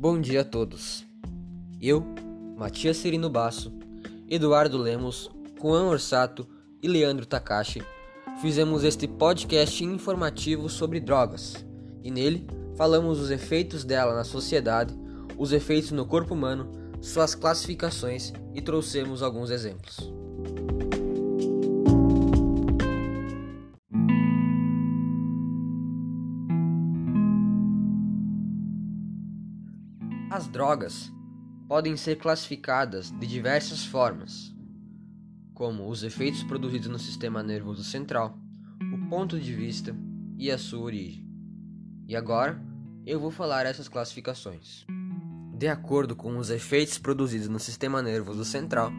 Bom dia a todos. Eu, Matias Serino Basso, Eduardo Lemos, Juan Orsato e Leandro Takashi fizemos este podcast informativo sobre drogas e nele falamos os efeitos dela na sociedade, os efeitos no corpo humano, suas classificações e trouxemos alguns exemplos. Drogas podem ser classificadas de diversas formas, como os efeitos produzidos no sistema nervoso central, o ponto de vista e a sua origem. E agora eu vou falar essas classificações. De acordo com os efeitos produzidos no sistema nervoso central,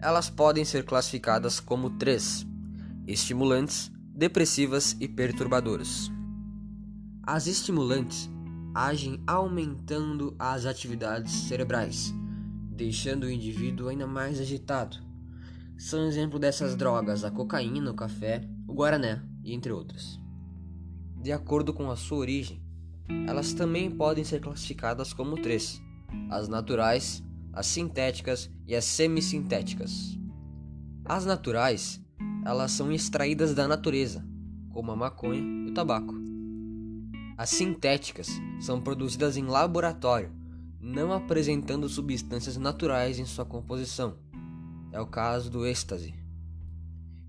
elas podem ser classificadas como três: estimulantes, depressivas e perturbadoras. As estimulantes agem aumentando as atividades cerebrais, deixando o indivíduo ainda mais agitado. São exemplo dessas drogas a cocaína, o café, o guarané e entre outras. De acordo com a sua origem, elas também podem ser classificadas como três: as naturais, as sintéticas e as semissintéticas. As naturais, elas são extraídas da natureza, como a maconha e o tabaco. As sintéticas são produzidas em laboratório, não apresentando substâncias naturais em sua composição. É o caso do êxtase.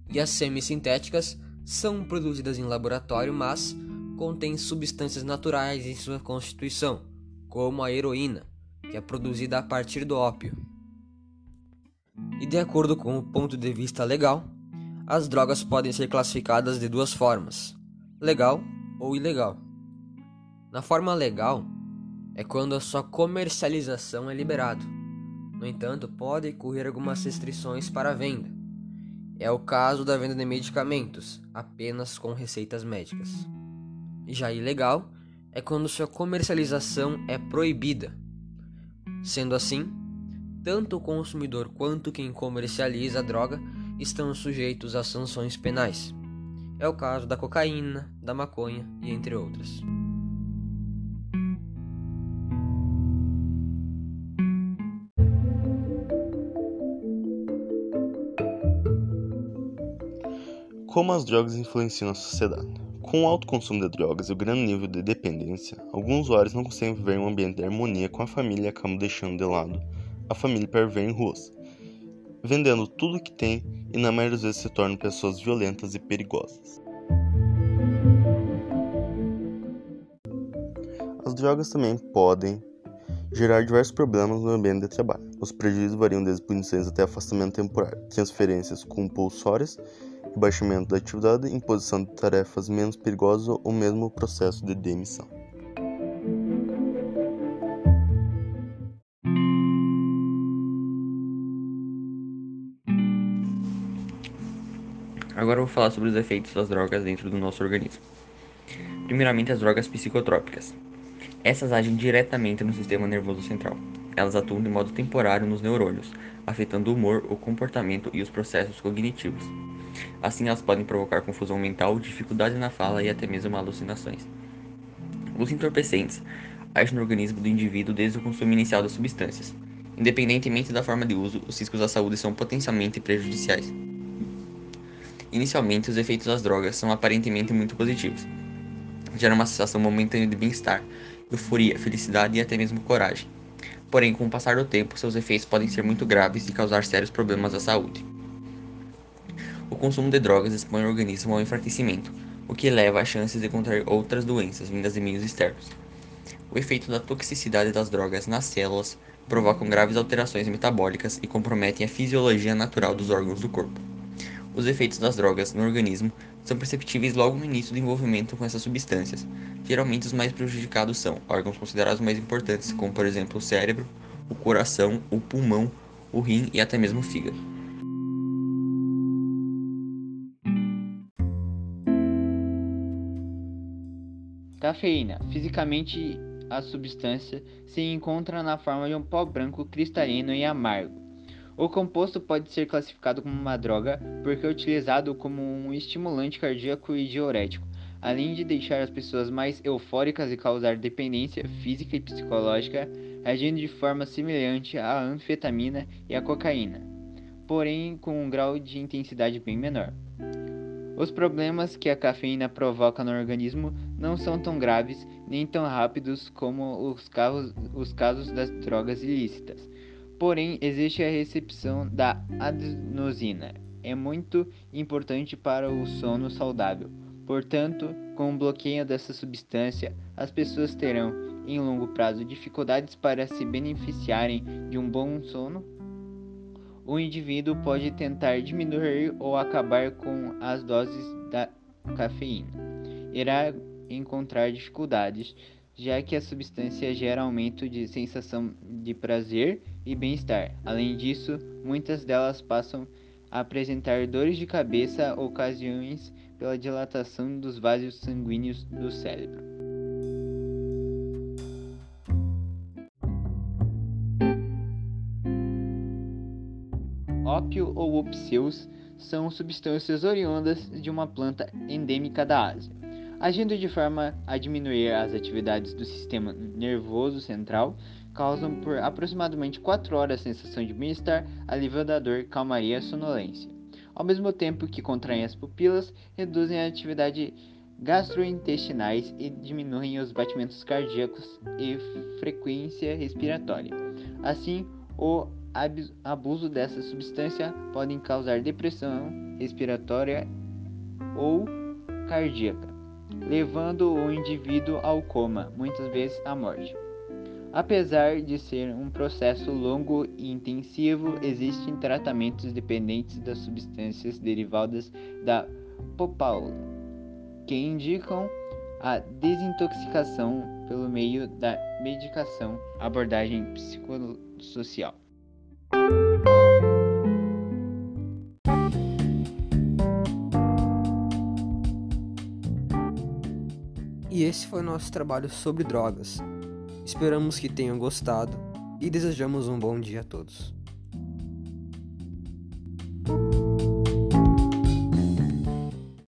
E as semissintéticas são produzidas em laboratório, mas contêm substâncias naturais em sua constituição, como a heroína, que é produzida a partir do ópio. E de acordo com o ponto de vista legal, as drogas podem ser classificadas de duas formas: legal ou ilegal. Na forma legal, é quando a sua comercialização é liberada. No entanto, pode ocorrer algumas restrições para a venda. É o caso da venda de medicamentos, apenas com receitas médicas. Já ilegal é quando sua comercialização é proibida. Sendo assim, tanto o consumidor quanto quem comercializa a droga estão sujeitos a sanções penais. É o caso da cocaína, da maconha e entre outras. Como as drogas influenciam a sociedade? Com o alto consumo de drogas e o grande nível de dependência, alguns usuários não conseguem viver em um ambiente de harmonia com a família e acabam deixando de lado a família para viver em ruas, vendendo tudo o que tem e na maioria das vezes se tornam pessoas violentas e perigosas. As drogas também podem gerar diversos problemas no ambiente de trabalho. Os prejuízos variam desde punições até afastamento temporário, transferências compulsórias baixamento da atividade, imposição de tarefas menos perigosas ou mesmo processo de demissão. Agora vou falar sobre os efeitos das drogas dentro do nosso organismo. Primeiramente, as drogas psicotrópicas. Essas agem diretamente no sistema nervoso central. Elas atuam de modo temporário nos neurônios, afetando o humor, o comportamento e os processos cognitivos. Assim, elas podem provocar confusão mental, dificuldade na fala e até mesmo alucinações. Os entorpecentes agem no organismo do indivíduo desde o consumo inicial das substâncias. Independentemente da forma de uso, os riscos à saúde são potencialmente prejudiciais. Inicialmente, os efeitos das drogas são aparentemente muito positivos. Geram uma sensação momentânea de bem-estar, euforia, felicidade e até mesmo coragem. Porém, com o passar do tempo, seus efeitos podem ser muito graves e causar sérios problemas à saúde. O consumo de drogas expõe o organismo ao enfraquecimento, o que eleva as chances de contrair outras doenças vindas de meios externos. O efeito da toxicidade das drogas nas células provocam graves alterações metabólicas e comprometem a fisiologia natural dos órgãos do corpo. Os efeitos das drogas no organismo são perceptíveis logo no início do envolvimento com essas substâncias. Geralmente, os mais prejudicados são órgãos considerados mais importantes, como por exemplo o cérebro, o coração, o pulmão, o rim e até mesmo o fígado. Cafeína. Fisicamente, a substância se encontra na forma de um pó branco cristalino e amargo. O composto pode ser classificado como uma droga porque é utilizado como um estimulante cardíaco e diurético, além de deixar as pessoas mais eufóricas e causar dependência física e psicológica agindo de forma semelhante à anfetamina e à cocaína, porém com um grau de intensidade bem menor. Os problemas que a cafeína provoca no organismo não são tão graves nem tão rápidos como os casos, os casos das drogas ilícitas. Porém, existe a recepção da adenosina. É muito importante para o sono saudável. Portanto, com o bloqueio dessa substância, as pessoas terão, em longo prazo, dificuldades para se beneficiarem de um bom sono o indivíduo pode tentar diminuir ou acabar com as doses da cafeína. Irá encontrar dificuldades, já que a substância gera aumento de sensação de prazer e bem-estar. Além disso, muitas delas passam a apresentar dores de cabeça, ocasiões pela dilatação dos vasos sanguíneos do cérebro. Ópio ou opseus são substâncias oriundas de uma planta endêmica da Ásia, agindo de forma a diminuir as atividades do sistema nervoso central, causam por aproximadamente 4 horas a sensação de bem-estar, alívio da dor, calmaria e sonolência. Ao mesmo tempo que contraem as pupilas, reduzem a atividade gastrointestinais e diminuem os batimentos cardíacos e frequência respiratória. Assim, o abuso dessa substância podem causar depressão respiratória ou cardíaca, levando o indivíduo ao coma, muitas vezes à morte. Apesar de ser um processo longo e intensivo, existem tratamentos dependentes das substâncias derivadas da popaula, que indicam a desintoxicação pelo meio da medicação, abordagem psicossocial. E esse foi o nosso trabalho sobre drogas. Esperamos que tenham gostado e desejamos um bom dia a todos.